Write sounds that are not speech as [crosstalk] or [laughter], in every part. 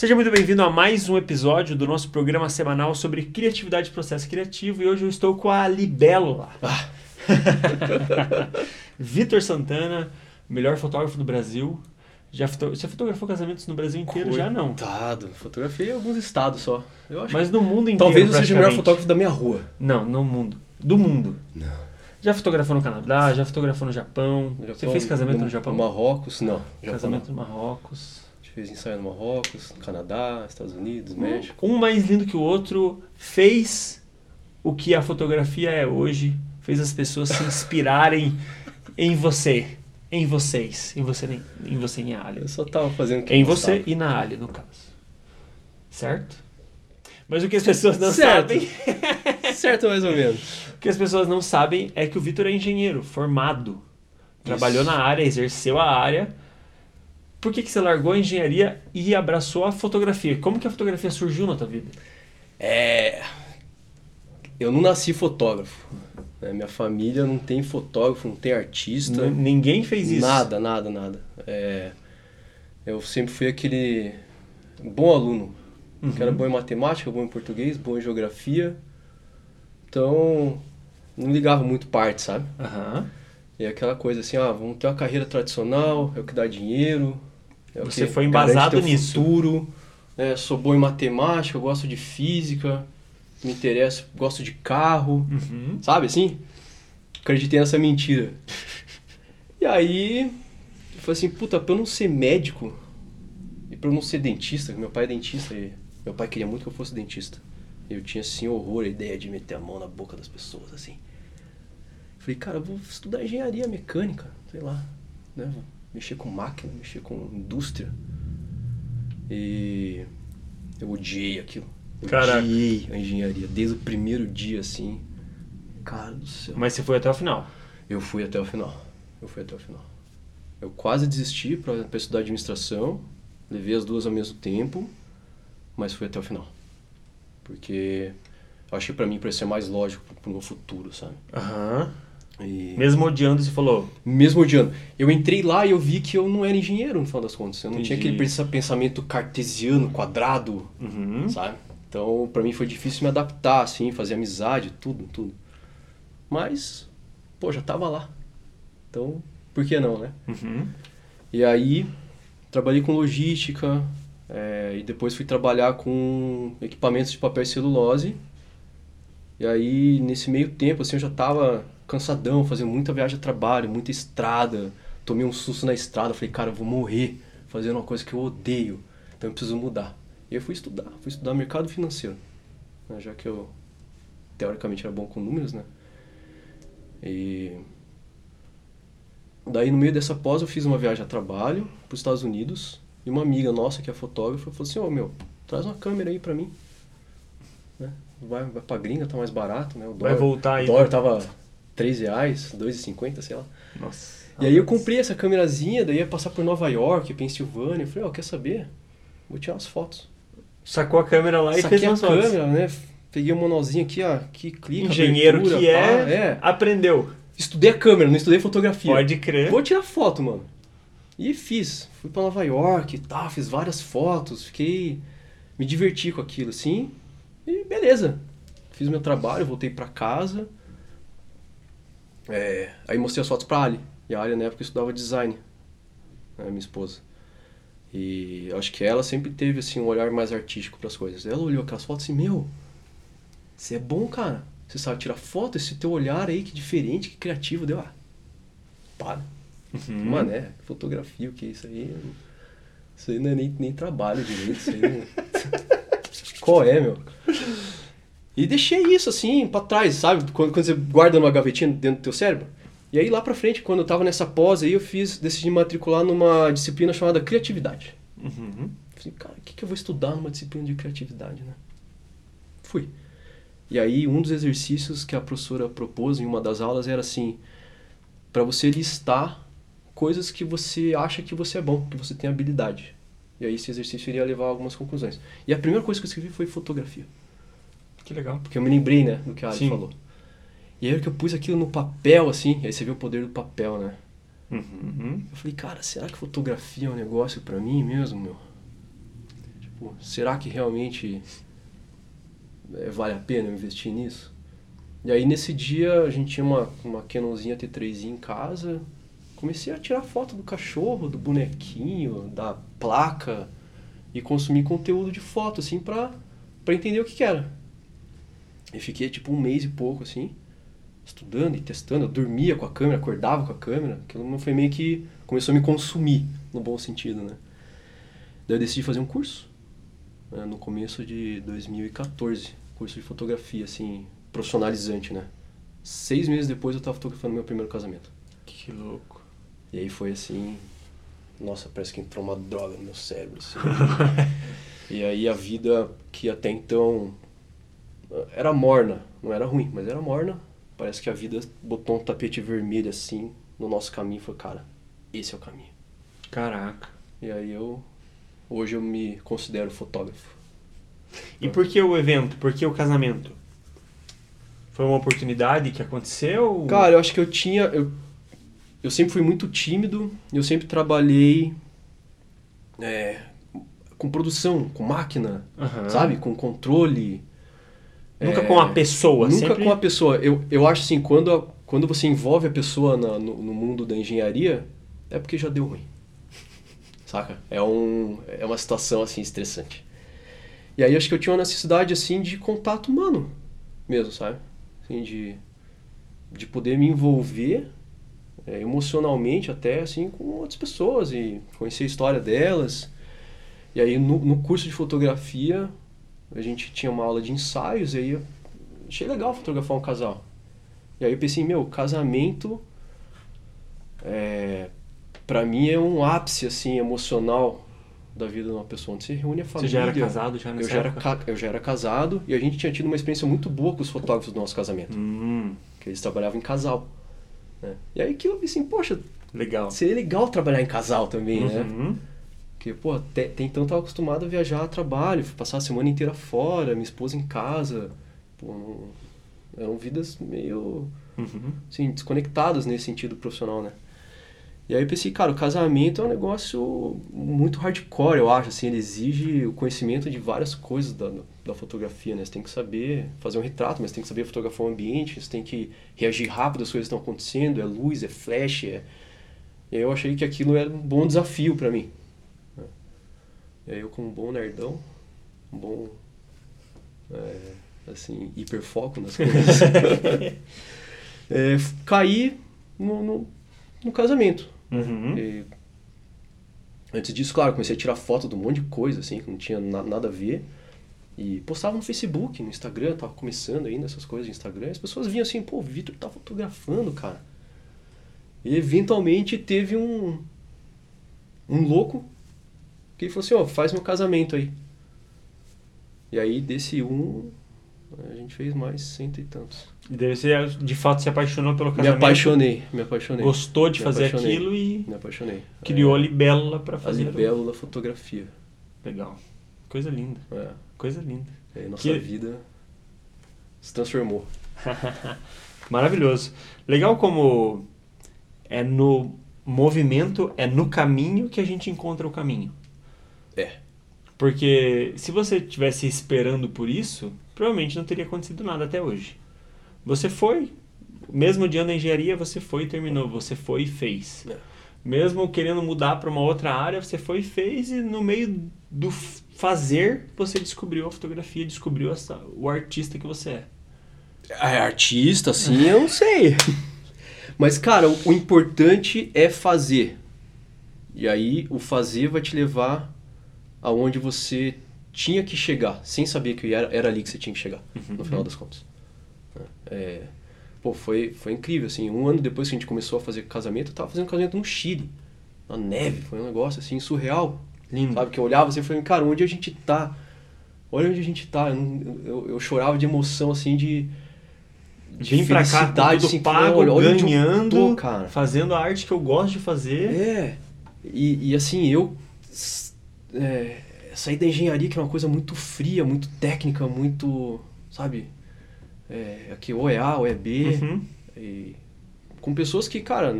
Seja muito bem-vindo a mais um episódio do nosso programa semanal sobre criatividade e processo criativo. E hoje eu estou com a Libélula. Ah. [laughs] Vitor Santana, melhor fotógrafo do Brasil. Já foto... Você fotografou casamentos no Brasil inteiro? Coitado. Já não. Fotografei em alguns estados só. Mas no mundo inteiro. Talvez eu seja o melhor fotógrafo da minha rua. Não, no mundo. Do mundo. Não. Já fotografou no Canadá, já fotografou no Japão. No Japão Você fez casamento no, no Japão? No Marrocos, não. Casamento no Marrocos. Fez ensaio no Marrocos, no Canadá, Estados Unidos, México. Um mais lindo que o outro fez o que a fotografia é hoje, fez as pessoas se inspirarem [laughs] em você, em vocês, em você, em você em Ali. Eu só tava fazendo o que Em você gostava. e na Ali, no caso. Certo? Mas o que as pessoas não certo. sabem. [laughs] certo, mais ou menos. O que as pessoas não sabem é que o Vitor é engenheiro, formado. Trabalhou Isso. na área, exerceu a área. Por que, que você largou a engenharia e abraçou a fotografia? Como que a fotografia surgiu na tua vida? É. Eu não nasci fotógrafo. Né? Minha família não tem fotógrafo, não tem artista. N ninguém fez isso? Nada, nada, nada. É... Eu sempre fui aquele bom aluno uhum. que era bom em matemática, bom em português, bom em geografia. Então, não ligava muito parte, sabe? Uhum. E aquela coisa assim, ah, vamos ter uma carreira tradicional, é o que dá dinheiro. É Você foi embasado nisso. futuro. É, sou bom em matemática, gosto de física, me interessa, gosto de carro, uhum. sabe assim? Acreditei nessa mentira. E aí, eu falei assim, puta, pra eu não ser médico e pra eu não ser dentista, meu pai é dentista e meu pai queria muito que eu fosse dentista. Eu tinha, assim, horror a ideia de meter a mão na boca das pessoas, assim. Falei, cara, eu vou estudar engenharia mecânica, sei lá, né? Mexer com máquina, mexer com indústria. E eu odiei aquilo. Caraca. Odiei a engenharia, desde o primeiro dia, assim. Cara do céu. Mas você foi até o final? Eu fui até o final. Eu fui até o final. Eu quase desisti para estudar administração, levei as duas ao mesmo tempo mas fui até o final. Porque eu achei para mim para ser mais lógico pro meu futuro, sabe? Aham. E... Mesmo odiando, você falou? Mesmo odiando. Eu entrei lá e eu vi que eu não era engenheiro, no final das contas. Eu não Entendi. tinha aquele pensamento cartesiano, quadrado, uhum. sabe? Então, para mim foi difícil me adaptar, assim, fazer amizade, tudo, tudo. Mas, pô, já tava lá. Então, por que não, né? Uhum. E aí, trabalhei com logística, é, e depois fui trabalhar com equipamentos de papel e celulose. E aí, nesse meio tempo, assim, eu já estava cansadão, fazendo muita viagem de trabalho, muita estrada. Tomei um susto na estrada, falei, cara, eu vou morrer fazendo uma coisa que eu odeio. Então eu preciso mudar. E eu fui estudar, fui estudar mercado financeiro. Né, já que eu, teoricamente, era bom com números, né? E... Daí, no meio dessa pós, eu fiz uma viagem a trabalho para os Estados Unidos e uma amiga nossa, que é fotógrafa, falou assim, ô oh, meu, traz uma câmera aí pra mim. Né? Vai, vai pra gringa, tá mais barato, né? O dólar, vai voltar aí. O dólar tava 3 reais, 2,50, sei lá. Nossa. E aí eu comprei essa câmerazinha, daí ia passar por Nova York, Pensilvânia. Eu falei, ó, oh, quer saber? Vou tirar umas fotos. Sacou a câmera lá e Saquei fez umas a câmera, né? Peguei um manualzinho aqui, ó, que clica, Engenheiro abertura, que é, pá, é, aprendeu. Estudei a câmera, não estudei fotografia. Pode crer. Vou tirar foto, mano. E fiz. Fui para Nova York e tá, fiz várias fotos, fiquei. Me diverti com aquilo, assim. E beleza. Fiz meu trabalho, voltei para casa. É, aí mostrei as fotos pra Ali. E a Ali na época estudava design. Né, minha esposa. E acho que ela sempre teve assim um olhar mais artístico para as coisas. Ela olhou aquelas fotos e meu, você é bom, cara. Você sabe tirar foto, esse teu olhar aí que diferente, que criativo, deu. Ah, para. Uhum. Mano, é fotografia, o que é isso aí? Isso aí não é nem, nem trabalho direito, isso aí não... [laughs] Qual é, meu? E deixei isso assim para trás, sabe? Quando, quando você guarda numa gavetinha dentro do teu cérebro. E aí lá pra frente, quando eu tava nessa pós aí, eu fiz, decidi matricular numa disciplina chamada criatividade. Uhum. Falei, cara, o que, que eu vou estudar numa disciplina de criatividade, né? Fui. E aí um dos exercícios que a professora propôs em uma das aulas era assim, para você listar coisas que você acha que você é bom, que você tem habilidade. E aí esse exercício iria levar a algumas conclusões. E a primeira coisa que eu escrevi foi fotografia. Que legal. Porque eu me lembrei, né, do que a Ali falou. E aí que eu pus aquilo no papel, assim, aí você vê o poder do papel, né? Uhum. Eu falei, cara, será que fotografia é um negócio para mim mesmo, meu? tipo, será que realmente é, vale a pena eu investir nisso? E aí nesse dia a gente tinha uma, uma Canonzinha T3 em casa, comecei a tirar foto do cachorro, do bonequinho, da placa e consumir conteúdo de foto, assim, pra, pra entender o que, que era. E fiquei tipo um mês e pouco, assim, estudando e testando. Eu dormia com a câmera, acordava com a câmera. Aquilo não foi meio que começou a me consumir, no bom sentido, né? Daí eu decidi fazer um curso, né, no começo de 2014, curso de fotografia, assim, profissionalizante, né? Seis meses depois eu estava fotografando meu primeiro casamento. Que louco. E aí foi assim, nossa, parece que entrou uma droga no meu cérebro, assim. [laughs] e aí a vida que até então era morna, não era ruim, mas era morna. Parece que a vida botou um tapete vermelho assim no nosso caminho e falou, cara, esse é o caminho. Caraca. E aí eu hoje eu me considero fotógrafo. E por que o evento? Por que o casamento? Foi uma oportunidade que aconteceu? Cara, eu acho que eu tinha eu, eu sempre fui muito tímido, eu sempre trabalhei é, com produção, com máquina, Aham. sabe? Com controle. Nunca É, com a pessoa, Nunca sempre... com a pessoa. Eu, eu acho assim, quando, a- quando você envolve a pessoa na- no, no mundo da engenharia, é porque já deu ruim. Saca? É, um, é uma situação assim estressante. E aí acho que eu tinha uma necessidade assim de contato humano mesmo, sabe? Assim, de, de poder me envolver é, emocionalmente até assim com outras pessoas e conhecer a história delas. E aí no, no curso de fotografia a gente tinha uma aula de ensaios e aí eu achei legal fotografar um casal. E aí eu pensei, meu, casamento é, para mim é um ápice assim emocional da vida de uma pessoa, onde você reúne a Você família. já era casado já Eu nessa já, era, eu já era casado e a gente tinha tido uma experiência muito boa com os fotógrafos do nosso casamento, Hum, que eles trabalhavam em casal. né? E aí que eu pensei, poxa, legal. seria legal trabalhar em casal também, né? Porque, pô, até, até então tava acostumado a viajar a trabalho, passar a semana inteira fora, minha esposa em casa. Pô, não- eram vidas meio, Uhum. assim, desconectadas nesse sentido profissional, né? E aí eu pensei, cara, o casamento é um negócio muito hardcore, eu acho, assim, ele exige o conhecimento de várias coisas da, da fotografia, né? Você tem que saber fazer um retrato, mas tem que saber fotografar o ambiente, você tem que reagir rápido às coisas que estão acontecendo, é luz, é flash, é... E aí eu achei que aquilo era um bom desafio para mim. E aí eu, como um bom nerdão, um bom, é, assim, hiperfoco nas coisas, [laughs] é, caí no, no, no casamento. Uhum. E antes disso, claro, comecei a tirar foto de um monte de coisa, assim, que não tinha na- nada a ver. E postava no Facebook, no Instagram, tava começando ainda essas coisas no Instagram. E as pessoas vinham assim, pô, o Vitor tá fotografando, cara. E eventualmente teve um. Um louco que falou assim: ó, faz meu casamento aí. E aí desse um, a gente fez mais cento e tantos. E daí você de fato se apaixonou pelo Me casamento. apaixonei, me apaixonei. Gostou de Me fazer apaixonei. aquilo e Me apaixonei. criou É, a libélula pra a fazer. o- libélula fotografia. Legal. Coisa linda. É. Coisa linda. E aí nossa Que- vida se transformou. [laughs] Maravilhoso. Legal como é no movimento, é no caminho que a gente encontra o caminho. É. Porque se você estivesse esperando por isso, provavelmente não teria acontecido nada até hoje. Você foi, mesmo odiando a engenharia, você foi e terminou, você foi e fez. É. Mesmo querendo mudar para uma outra área, você foi e fez, e no meio do fazer, você descobriu a fotografia, descobriu essa, o artista que você é. É artista, assim, eu não sei. [laughs] Mas, cara, o, o importante é fazer. E aí, o fazer vai te levar aonde você tinha que chegar, sem saber que era, era ali que você tinha que chegar, no final das contas. É, pô, foi, foi incrível, assim. Um ano depois que a gente começou a fazer casamento, eu tava fazendo casamento no Chile, na neve. Foi um negócio, assim, surreal. Lindo. Sabe, que eu olhava assim e falei, cara, onde a gente tá? Olha onde a gente tá. Eu, eu, eu chorava de emoção, assim, de. de Vim pra cá, tá tudo assim, pago, olha, olha ganhando, tô, cara. fazendo a arte que eu gosto de fazer. É. E, e assim, eu. É, saí da engenharia, que é uma coisa muito fria, muito técnica, muito. Sabe? É, aqui ou é A ou é B. Uhum. E com pessoas que, cara,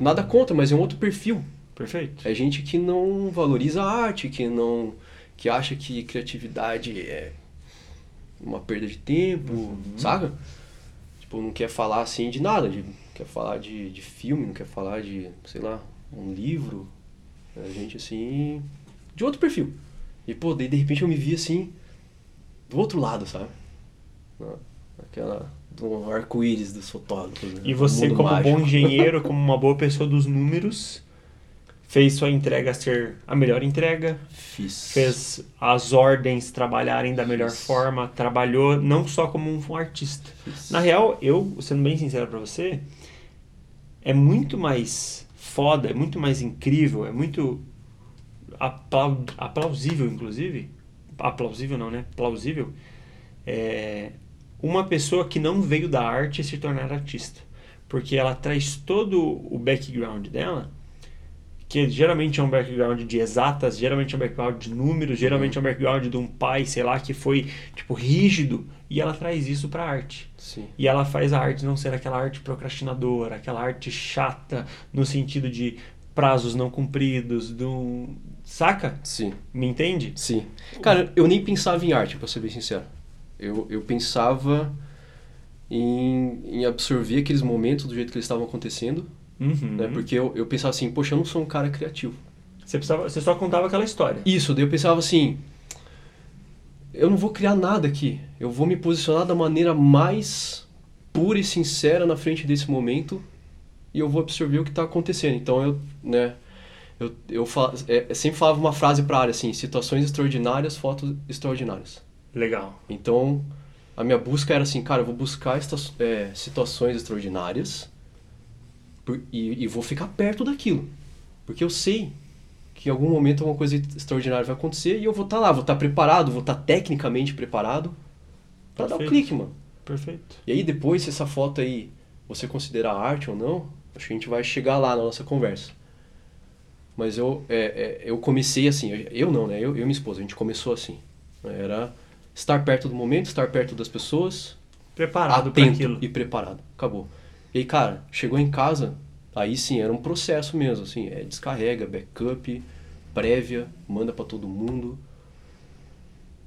nada contra, mas é um outro perfil. Perfeito. É gente que não valoriza a arte, que não que acha que criatividade é uma perda de tempo, Uhum. saca? Tipo, não quer falar assim de nada, de, quer falar de, de filme, não quer falar de, sei lá, um livro. É gente assim, de outro perfil. E pô, daí de repente eu me vi assim, do outro lado, sabe? Na- Aquela, do arco-íris dos fotógrafos. né? E você, como mágico. bom engenheiro, [laughs] como uma boa pessoa dos números, fez sua entrega ser a melhor entrega, Fiz. fez as ordens trabalharem da melhor Fiz. forma, trabalhou não só como um artista. Fiz. Na real, eu, sendo bem sincero pra você, é muito mais foda, é muito mais incrível, é muito aplau- aplausível, inclusive. Aplausível não, né? Plausível. É uma pessoa que não veio da arte se tornar artista. Porque ela traz todo o background dela, que geralmente é um background de exatas, geralmente é um background de números, geralmente é um background de um pai, sei lá, que foi, tipo, rígido, e ela traz isso pra arte. Sim. E ela faz a arte não ser aquela arte procrastinadora, aquela arte chata, no sentido de prazos não cumpridos, do... saca? Sim. Me entende? Sim. Cara, eu nem pensava em arte, pra ser bem sincero. Eu, eu pensava em, em absorver aqueles momentos do jeito que eles estavam acontecendo, Uhum. né? Porque eu, eu pensava assim, poxa, eu não sou um cara criativo. Você, precisava, você só contava aquela história. Isso, daí eu pensava assim, eu não vou criar nada aqui. Eu vou me posicionar da maneira mais pura e sincera na frente desse momento e eu vou absorver o que está acontecendo. Então eu, né, eu, eu, fa- é, eu sempre falava uma frase para área assim, situações extraordinárias, fotos extraordinárias. Legal. Então, a minha busca era assim, cara, eu vou buscar esta- é, situações extraordinárias por- e, e vou ficar perto daquilo. Porque eu sei que em algum momento alguma coisa extraordinária vai acontecer e eu vou estar lá, vou estar preparado, vou estar tecnicamente preparado para dar o Perfeito. clique, mano. Perfeito. E aí depois, se essa foto aí você considerar arte ou não, acho que a gente vai chegar lá na nossa conversa. Mas eu, é, é, eu comecei assim, eu não, né? Eu, eu e minha esposa, a gente começou assim. Era estar perto do momento, estar perto das pessoas, Preparado para aquilo. e preparado. Acabou. E aí, cara, chegou em casa, aí sim, era um processo mesmo, assim, é descarrega, backup, prévia, manda para todo mundo,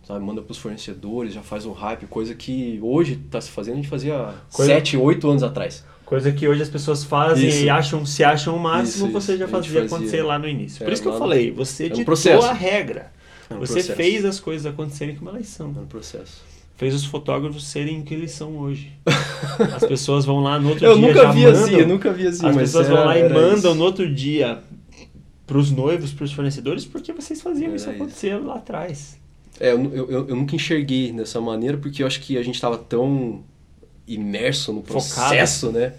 sabe, manda pros fornecedores, já faz um hype, coisa que hoje tá se fazendo, a gente fazia Coisa- 7, 8 anos atrás. Coisa que hoje as pessoas fazem Isso. e acham, se acham o máximo, Isso, você já fazia fazia. acontecer lá no início. Por É, isso que eu falei, você é um ditou a regra. É um você processo. fez as coisas acontecerem como elas são. É um processo. Fez os fotógrafos serem o que eles são hoje. [laughs] As pessoas vão lá no outro Eu dia nunca já vi mandam, assim, eu nunca vi assim, As pessoas era- vão lá e mandam isso. no outro dia pros noivos, pros fornecedores, porque vocês faziam Era isso isso. acontecer lá atrás. É, eu, eu, eu- eu nunca enxerguei dessa maneira porque eu acho que a gente estava tão imerso no Focado. processo, né?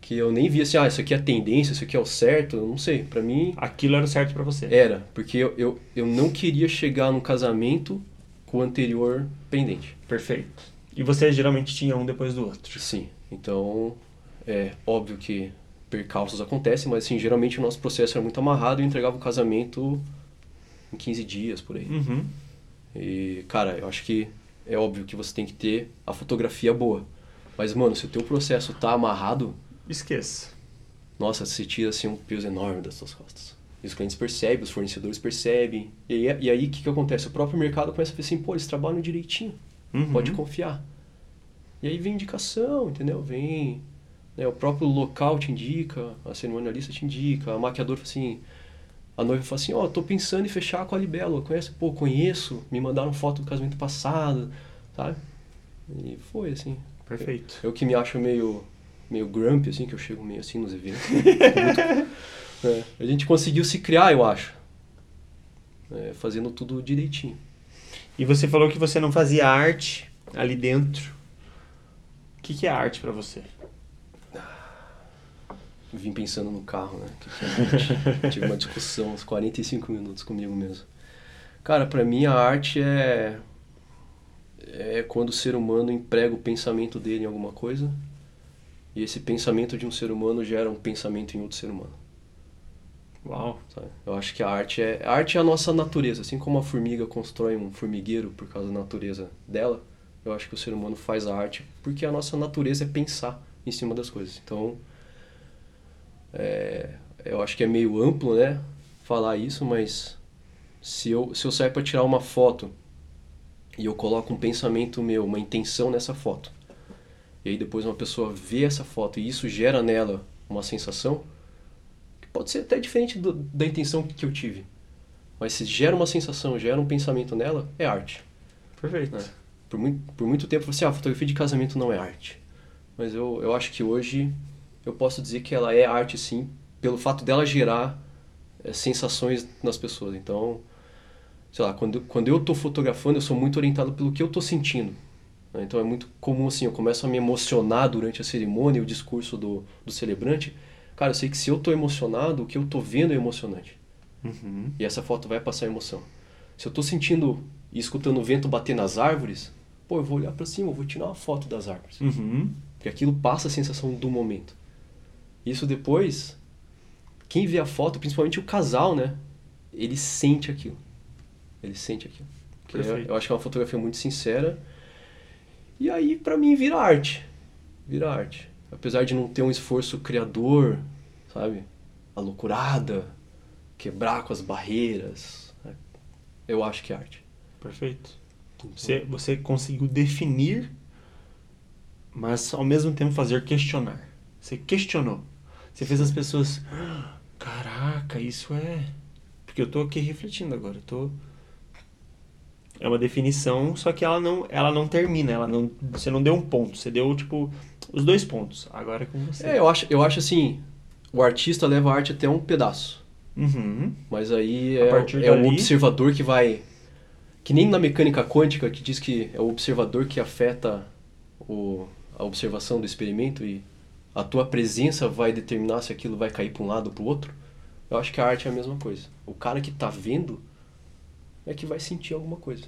Que eu nem via assim, ah, isso aqui é a tendência, isso aqui é o certo. Eu não sei, pra mim Aquilo era o certo pra você. era. Porque eu, eu, eu não queria chegar num casamento com o anterior pendente. Perfeito. E você geralmente tinha um depois do outro. Sim. Então, é óbvio que percalços acontecem, mas assim, geralmente o nosso processo era muito amarrado e eu entregava o casamento em 15 dias, por aí. Uhum. E, cara, eu acho que é óbvio que você tem que ter a fotografia boa. Mas, mano, se o teu processo tá amarrado, Esqueça. nossa, você tira, assim, um peso enorme das suas costas. E os clientes percebem, os fornecedores percebem. E aí, e aí o que, que acontece? O próprio mercado começa a ver assim, pô, eles trabalham direitinho, Uhum. pode confiar. E aí vem indicação, entendeu? Vem... né, o próprio local te indica, a cerimonialista te indica, a maquiadora fala assim... A noiva fala assim, ó, tô pensando em fechar com a Libelo, conhece? Pô, conheço, me mandaram foto do casamento passado, sabe? E foi, assim. Perfeito. Eu que me acho meio, meio grumpy, assim, que eu chego meio assim nos eventos. [laughs] É, a gente conseguiu se criar, eu acho. É, fazendo tudo direitinho. E você falou que você não fazia arte ali dentro. O que, que é arte pra você? Vim pensando no carro, né? Que que é? [laughs] Tive uma discussão, uns 45 minutos comigo mesmo. Cara, pra mim a arte é. É quando o ser humano emprega o pensamento dele em alguma coisa e esse pensamento de um ser humano gera um pensamento em outro ser humano. Uau. Eu acho que a arte é a arte é a nossa natureza, assim como a formiga constrói um formigueiro por causa da natureza dela. Eu acho que o ser humano faz a arte porque a nossa natureza é pensar em cima das coisas. Então, é, eu acho que é meio amplo, né, falar isso, mas se eu, se eu sair para tirar uma foto e eu coloco um pensamento meu, uma intenção nessa foto, e aí depois uma pessoa vê essa foto e isso gera nela uma sensação, que pode ser até diferente do, da intenção que eu tive. Mas se gera uma sensação, gera um pensamento nela, é arte. Perfeito. Né? Por, muito, por muito tempo você, ah, fotografia de casamento não é arte. Mas eu, eu acho que hoje eu posso dizer que ela é arte sim, pelo fato dela gerar é, sensações nas pessoas. Então, sei lá, quando, quando eu estou fotografando, eu sou muito orientado pelo que eu estou sentindo. Né? Então é muito comum assim, eu começo a me emocionar durante a cerimônia, o discurso do, do celebrante. Cara, eu sei que se eu estou emocionado, o que eu estou vendo é emocionante. Uhum. E essa foto vai passar emoção. Se eu estou sentindo e escutando o vento bater nas árvores, pô, eu vou olhar para cima, eu vou tirar uma foto das árvores. Uhum. Porque aquilo passa a sensação do momento. Isso depois, quem vê a foto, principalmente o casal, né? Ele sente aquilo. Ele sente aquilo. Que é, eu acho que é uma fotografia muito sincera. E aí, para mim, vira arte. Vira arte. Apesar de não ter um esforço criador, sabe? A loucurada, quebrar com as barreiras. Né? Eu acho que é arte. Perfeito. Você, você conseguiu definir, mas ao mesmo tempo fazer questionar. Você questionou. Você fez as pessoas. "Ah, Caraca, isso é. Porque eu tô aqui refletindo agora. Eu tô. É uma definição, só que ela não, ela não termina. Ela não, você não deu um ponto. Você deu, tipo, os dois pontos. Agora é com você. É, eu acho, eu acho assim, o artista leva a arte até um pedaço. Uhum. Mas aí é, é o dali- observador que vai. Que nem na mecânica quântica, que diz que é o observador que afeta o, a observação do experimento e a tua presença vai determinar se aquilo vai cair para um lado ou para o outro. Eu acho que a arte é a mesma coisa. O cara que tá vendo é que vai sentir alguma coisa.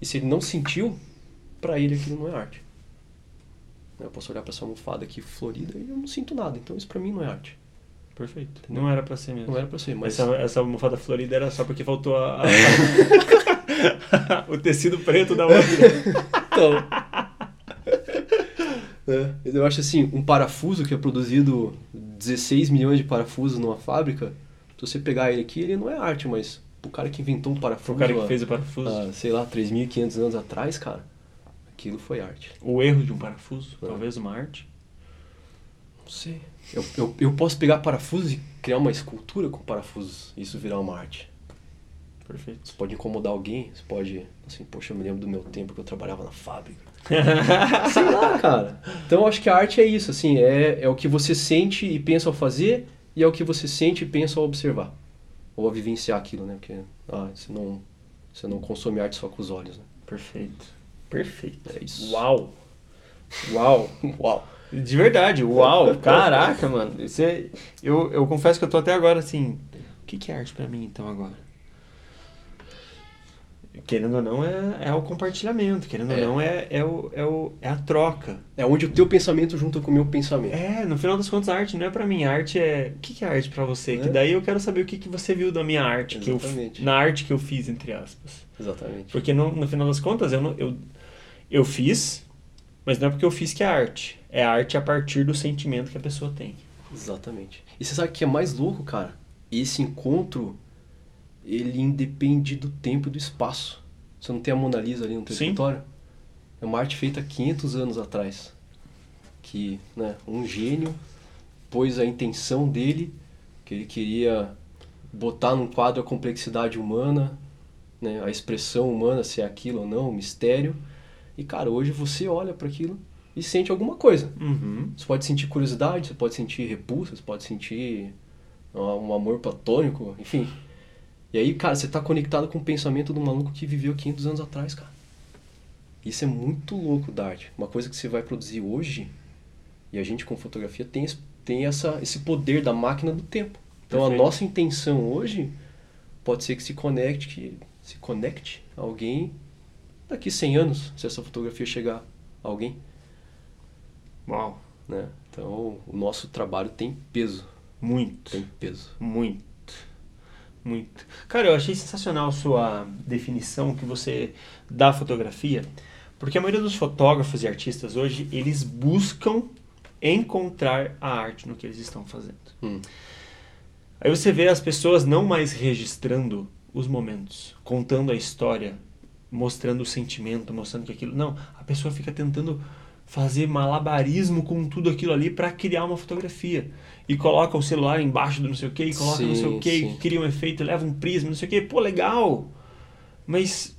E se ele não sentiu, para ele aquilo não é arte. Eu posso olhar para essa almofada aqui florida e eu não sinto nada. Então isso para mim não é arte. Perfeito. Entendeu? Não era pra ser mesmo. Não era para ser, mas Essa, essa almofada florida era só porque faltou a, a- [laughs] [laughs] o tecido preto da outra. Então. É, eu acho assim, um parafuso que é produzido 16 milhões de parafusos numa fábrica, se você pegar ele aqui, ele não é arte, mas o cara que inventou um parafuso, o cara que fez o parafuso. há, sei lá, 3.500 anos atrás, cara, aquilo foi arte. O erro de um parafuso, É. talvez uma arte. Não sei. Eu, eu, eu posso pegar parafusos e criar uma escultura com parafusos e isso virar uma arte. Perfeito. Isso pode incomodar alguém, isso pode, assim, poxa, eu me lembro do meu tempo que eu trabalhava na fábrica. [laughs] Sei lá, cara. Então eu acho que a arte é isso, assim, é, é o que você sente e pensa ao fazer e é o que você sente e pensa ao observar. Ou a vivenciar aquilo, né? Porque ah, você, não, você não consome arte só com os olhos, né? Perfeito. Perfeito. É isso. Uau! Uau! [laughs] Uau! De verdade, uau! [laughs] Caraca, mano. É- eu, eu confesso que eu tô até agora assim. O que, que é arte pra mim então agora? Querendo ou não, é, é o compartilhamento. Querendo É. ou não, é, é, o, é, o, é a troca. É onde o teu pensamento junta com o meu pensamento. É, no final das contas, a arte não é pra mim. A arte é. O que, que é arte pra você? Que É. daí eu quero saber o que, que você viu da minha arte. Que eu, Exatamente. na arte que eu fiz, entre aspas. Exatamente. Porque no, no final das contas, eu, não, eu, eu fiz, mas não é porque eu fiz que é arte. É arte a partir do sentimento que a pessoa tem. Exatamente. E você sabe o que é mais louco, cara? Esse encontro, ele independe do tempo e do espaço. Você não tem a Mona Lisa ali no teu Sim. escritório? É uma arte feita há 500 anos atrás. Que, né, um gênio pôs a intenção dele, que ele queria botar num quadro a complexidade humana, né, a expressão humana, se é aquilo ou não, o mistério. E, cara, hoje você olha para aquilo e sente alguma coisa. Uhum. Você pode sentir curiosidade, você pode sentir repulsa, você pode sentir ah, um amor platônico, enfim. E aí, cara, você tá conectado com o pensamento do maluco que viveu 500 anos atrás, cara. Isso é muito louco da arte. Uma coisa que você vai produzir hoje, e a gente com fotografia tem, esse- tem essa, esse poder da máquina do tempo. Então Perfeito. a nossa intenção hoje pode ser que se conecte, que se conecte a alguém daqui 100 anos, se essa fotografia chegar a alguém Uau. né? Então, o nosso trabalho tem peso, Muito. tem peso. Muito. Muito. Cara, eu achei sensacional sua definição que você dá à fotografia, porque a maioria dos fotógrafos e artistas hoje, eles buscam encontrar a arte no que eles estão fazendo. Hum. Aí você vê as pessoas não mais registrando os momentos, contando a história, mostrando o sentimento, mostrando que aquilo. Não, a pessoa fica tentando fazer malabarismo com tudo aquilo ali para criar uma fotografia. E coloca o celular embaixo do não sei o que, coloca Sim, não sei o que, cria um efeito, leva um prisma, não sei o que. Pô, legal! Mas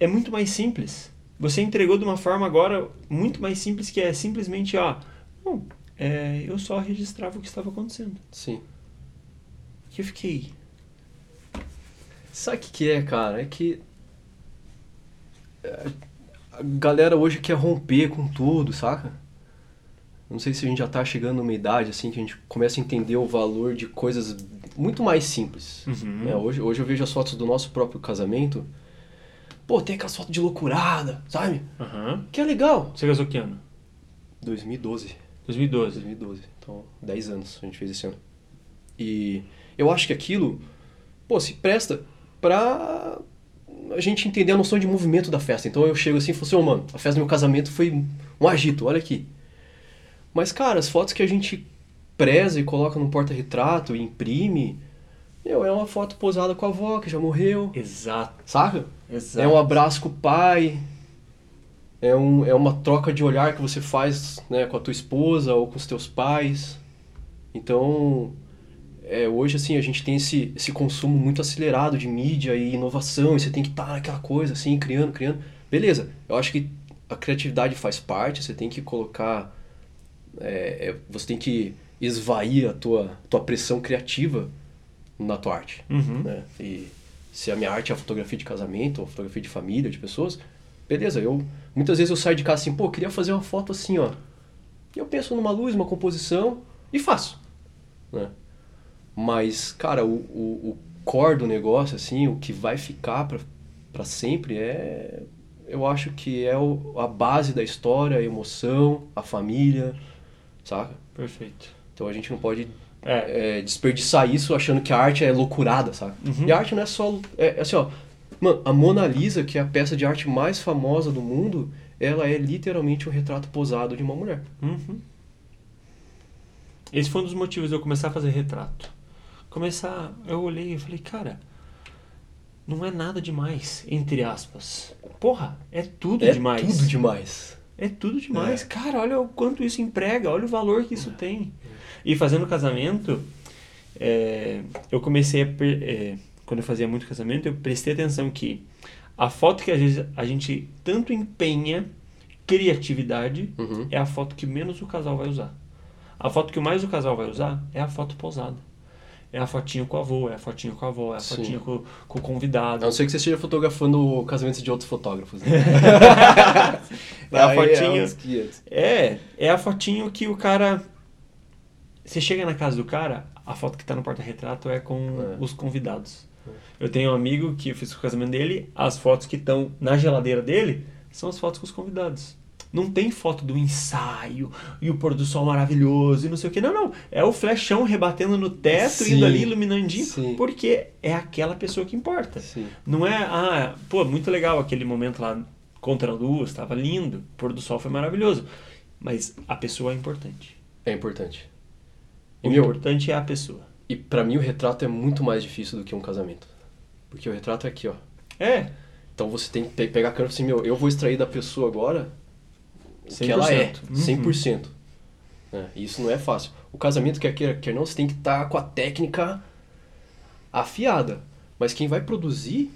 é muito mais simples. Você entregou de uma forma agora muito mais simples, que é simplesmente, ó, bom, é, eu só registrava o que estava acontecendo. Sim. E eu fiquei, Sabe o que, que é, cara? É que. é, A galera hoje quer romper com tudo, saca? Não sei se a gente já tá chegando numa idade assim que a gente começa a entender o valor de coisas muito mais simples. Uhum. né? Hoje, hoje eu vejo as fotos do nosso próprio casamento. Pô, tem aquelas fotos de loucurada, sabe? aham. Que é legal. Você casou que ano? 2012. 2012. 2012. Então, 10 anos a gente fez esse ano. E eu acho que aquilo, pô, se presta pra a gente entender a noção de movimento da festa. Então eu chego assim e falo assim, ô mano, a festa do meu casamento foi um agito, olha aqui. Mas, cara, as fotos que a gente preza e coloca num porta-retrato e imprime, meu, é uma foto posada com a avó que já morreu, Exato, saca? exato. É um abraço com o pai. É, um, é uma troca de olhar que você faz né, com a tua esposa ou com os teus pais. Então, é, hoje assim, a gente tem esse, esse consumo muito acelerado de mídia e inovação. E você tem que estar naquela coisa assim, criando, criando. Beleza, eu acho que a criatividade faz parte. Você tem que colocar... é, é, você tem que esvair a tua, tua pressão criativa na tua arte Uhum. né? E se a minha arte é a fotografia de casamento, ou fotografia de família, de pessoas, beleza, eu muitas vezes eu saio de casa assim, pô, eu queria fazer uma foto assim, ó. E eu penso numa luz, uma composição e faço, né? Mas, cara, o, o, o core do negócio, assim, o que vai ficar pra, pra sempre é... Eu acho que é o, a base da história, a emoção, a família, saca? Perfeito. Então a gente não pode É, é, desperdiçar isso achando que a arte é loucurada, sabe? Uhum. E a arte não é só. É, é assim, ó. Mano, a Mona Lisa, que é a peça de arte mais famosa do mundo, ela é literalmente um retrato posado de uma mulher. Uhum. Esse foi um dos motivos de eu começar a fazer retrato. Começar, eu olhei e falei, cara, não é nada demais, entre aspas. Porra, é tudo é demais. tudo demais. É tudo demais. É. Cara, olha o quanto isso emprega, olha o valor que isso tem. E fazendo casamento, é, eu comecei a. é, quando eu fazia muito casamento, eu prestei atenção que a foto que às vezes a gente tanto empenha criatividade Uhum. é a foto que menos o casal vai usar. A foto que mais o casal vai usar é a foto posada. É a fotinha com o avô, é a fotinha com a avó, é a Sim. fotinha com, com o A convidado. não ser que você esteja fotografando casamentos de outros fotógrafos. Né? [laughs] É a fotinha- uns 500. É, é a fotinho que o cara. Você chega na casa do cara, a foto que tá no porta-retrato é com É. os convidados. Eu tenho um amigo que eu fiz o casamento dele, as fotos que estão na geladeira dele são as fotos com os convidados. Não tem foto do ensaio e o pôr do sol maravilhoso e não sei o que. Não, não. É o flechão rebatendo no teto, Sim, indo ali iluminandinho, sim. porque é aquela pessoa que importa. Sim. Não é, ah, pô, muito legal aquele momento lá contra a luz, estava lindo, o pôr do sol foi maravilhoso. Mas a pessoa é importante. É importante. O E, meu, importante é a pessoa. e pra mim o retrato é muito mais difícil do que um casamento. Porque o retrato é aqui, ó. É, Então você tem que pe- pegar a câmera e assim, meu, eu vou extrair da pessoa agora o que ela é, 100%. Uhum. 100%. É, e isso não é fácil. O casamento, quer queira, quer não, você tem que estar com a técnica afiada. Mas quem vai produzir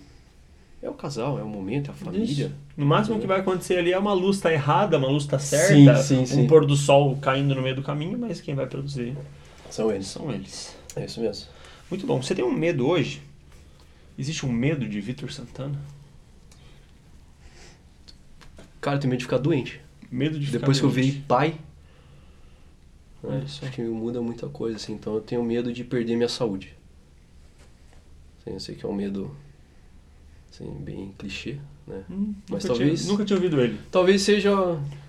é o casal, é o momento, é a família. Isso. No máximo que vai acontecer ali é uma luz tá errada, uma luz tá certa, Sim, sim, um sim. pôr do sol caindo no meio do caminho, mas quem vai produzir São eles. são eles. É isso mesmo. Muito bom. Você tem um medo hoje? Existe um medo de Vitor Santana? Cara, eu tenho medo de ficar doente. Medo de ficar Depois que eu virei pai, Olha né, acho que muda muita coisa, assim. Então eu tenho medo de perder minha saúde. Assim, eu sei que é um medo, assim, bem clichê, né? Hum, Mas nunca talvez- Tinha, nunca tinha ouvido ele. Talvez seja.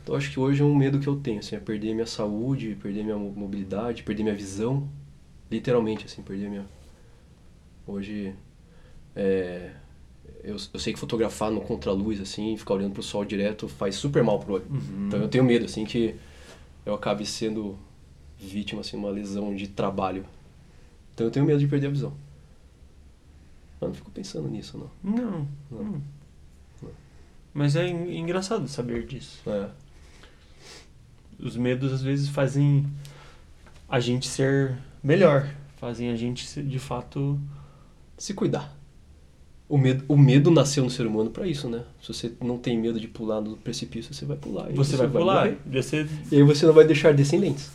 Eu acho que hoje é um medo que eu tenho, assim, é perder minha saúde, perder minha mo- mobilidade, perder minha visão. Literalmente, assim, perder minha. Hoje. É. Eu, eu sei que fotografar no contraluz, assim, ficar olhando pro sol direto faz super mal pro olho. Uhum. Então eu tenho medo, assim, que eu acabe sendo vítima, assim, de uma lesão de trabalho. Então eu tenho medo de perder a visão. Eu não fico pensando nisso, não. Não. Não. Hum. Não. Mas é en- engraçado saber disso. É. Os medos às vezes fazem a gente ser melhor. Fazem a gente de fato. Se cuidar. O medo, o medo nasceu no ser humano pra isso, né? Se você não tem medo de pular no precipício, você vai pular. e Você vai pular. morrer. Você E aí você não vai deixar descendentes.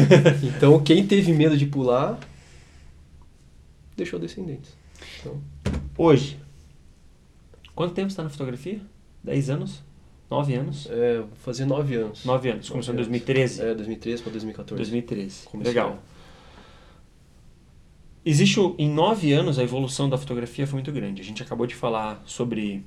[laughs] então, quem teve medo de pular, deixou descendentes. Então, Hoje. Quanto tempo você está na fotografia? 10 anos? 9 anos? é, vou fazer nove anos. 9 anos. Começou em Nove anos. 2013? É, 2013 pra 2014. 2013. Comecei, Legal. Existe, em 9 anos, a evolução da fotografia foi muito grande. A gente acabou de falar sobre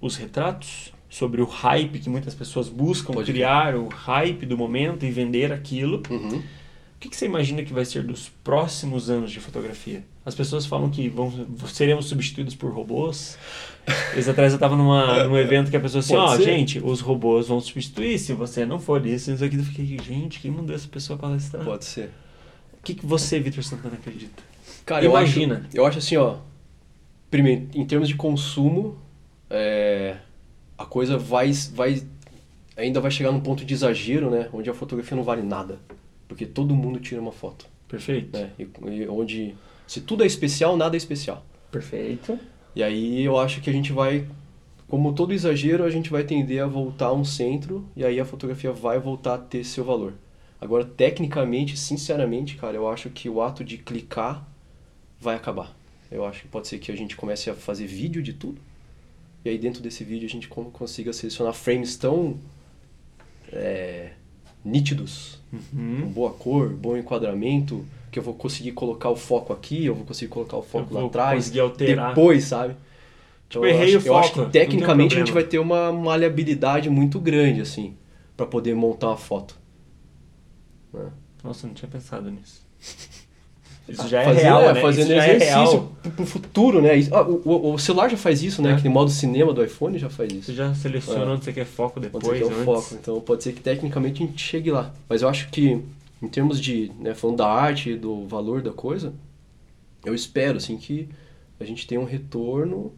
os retratos, sobre o hype que muitas pessoas buscam Pode criar, o hype do momento e vender aquilo. Uhum. O que, que você imagina que vai ser dos próximos anos de fotografia? As pessoas falam que vão, seremos substituídos por robôs. [laughs] Esse atrás eu estava num evento que a pessoa assim, ó, ser. gente, os robôs vão substituir se você não for isso, isso aqui. Eu fiquei, gente, quem mandou essa pessoa palestrar? Pode ser. O que, que você, Vitor Santana, acredita? Cara, Imagina. Eu acho, eu acho assim, ó. Primeiro, em termos de consumo, é, a coisa vai, vai. Ainda vai chegar num ponto de exagero, né? Onde a fotografia não vale nada. Porque todo mundo tira uma foto. Perfeito. Né? E, e onde. Se tudo é especial, nada é especial. Perfeito. E aí eu acho que a gente vai. Como todo exagero, a gente vai tender a voltar a um centro e aí a fotografia vai voltar a ter seu valor. Agora, tecnicamente, sinceramente, cara, eu acho que o ato de clicar vai acabar. Eu acho que pode ser que a gente comece a fazer vídeo de tudo. E aí dentro desse vídeo a gente con- consiga selecionar frames tão é, nítidos, com Uhum. boa cor, bom enquadramento, que eu vou conseguir colocar o foco aqui, eu vou conseguir colocar o foco lá atrás, depois, sabe? Tipo, eu errei acho, o eu acho foco, que tecnicamente a gente vai ter uma maleabilidade muito grande, assim, para poder montar uma foto. Né? Nossa, eu não tinha pensado nisso. [laughs] Isso já é Fazer- real, é, né? Fazendo Isso é exercício real. pro, futuro, né? Ah, o, o- celular já faz isso, né? É. Aquele modo cinema do iPhone já faz isso. Você já seleciona É. onde você quer foco depois, ser que é o antes. foco. Então pode ser que tecnicamente a gente chegue lá. Mas eu acho que, em termos de, né, falando da arte e do valor da coisa, eu espero, assim, que a gente tenha um retorno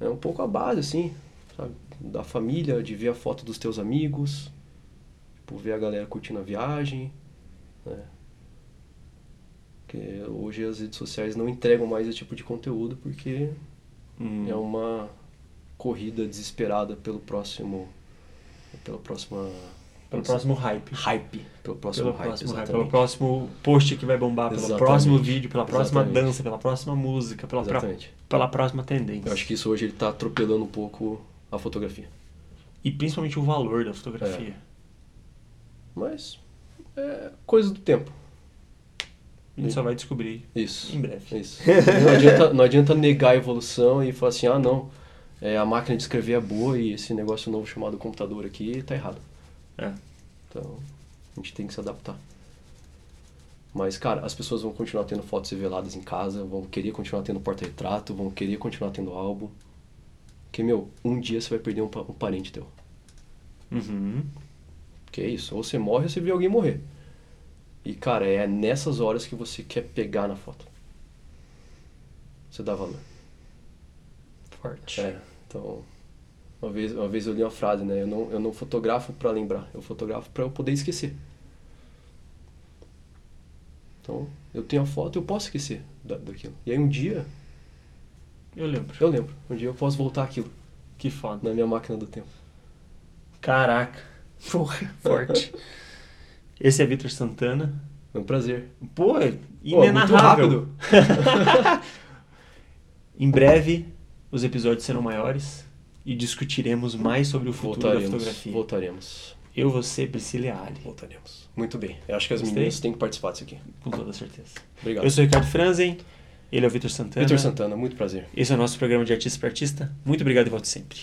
né, um pouco à base, assim, sabe? Da família, de ver a foto dos teus amigos, tipo, ver a galera curtindo a viagem, né? Porque hoje as redes sociais não entregam mais esse tipo de conteúdo porque Hum. é uma corrida desesperada pelo próximo pela próxima Pelo próximo hype. hype pelo próximo Pelo hype próximo hype, pelo próximo post que vai bombar, pelo Exatamente. próximo vídeo, pela próxima Exatamente. dança, pela próxima música, pela, pra- pela próxima tendência. eu acho que isso hoje ele tá atropelando um pouco a fotografia E principalmente o valor da fotografia. Mas é coisa do tempo A gente só vai descobrir isso em breve. isso não adianta não adianta negar a evolução e falar assim ah não é, a máquina de escrever é boa e esse negócio novo chamado computador aqui tá errado É. Então, a gente tem que se adaptar. Mas, cara, as pessoas vão continuar tendo fotos reveladas em casa, vão querer continuar tendo porta-retrato, vão querer continuar tendo álbum. Porque, meu, um dia você vai perder um, pa- um parente teu. Uhum. Que é isso, ou você morre ou você vê alguém morrer. E, cara, é nessas horas que você quer pegar na foto. Você dá valor. Forte. É, então... Uma vez, uma vez eu li uma frase, né? Eu não, eu não fotografo pra lembrar, eu fotografo pra eu poder esquecer. Então, eu tenho a foto, eu posso esquecer da, daquilo. E aí um dia, Eu lembro. eu lembro. Um dia eu posso voltar aquilo Que foda. na minha máquina do tempo. Caraca. Porra, forte. [laughs] Esse é Vitor Santana. Foi um prazer. Pô, é Pô, muito inenarrável. rápido. [laughs] Em breve, os episódios serão maiores e discutiremos mais sobre o futuro da Voltaremos. fotografia. Voltaremos. Eu, você, Priscila e Ali. Voltaremos. Muito bem. Eu acho que as Gostei. meninas têm que participar disso aqui. Com toda certeza. Obrigado. Eu sou o Ricardo Franzen, ele é o Vitor Santana. Vitor Santana, muito prazer. Esse é o nosso programa de Artista para Artista. Muito obrigado e volte sempre.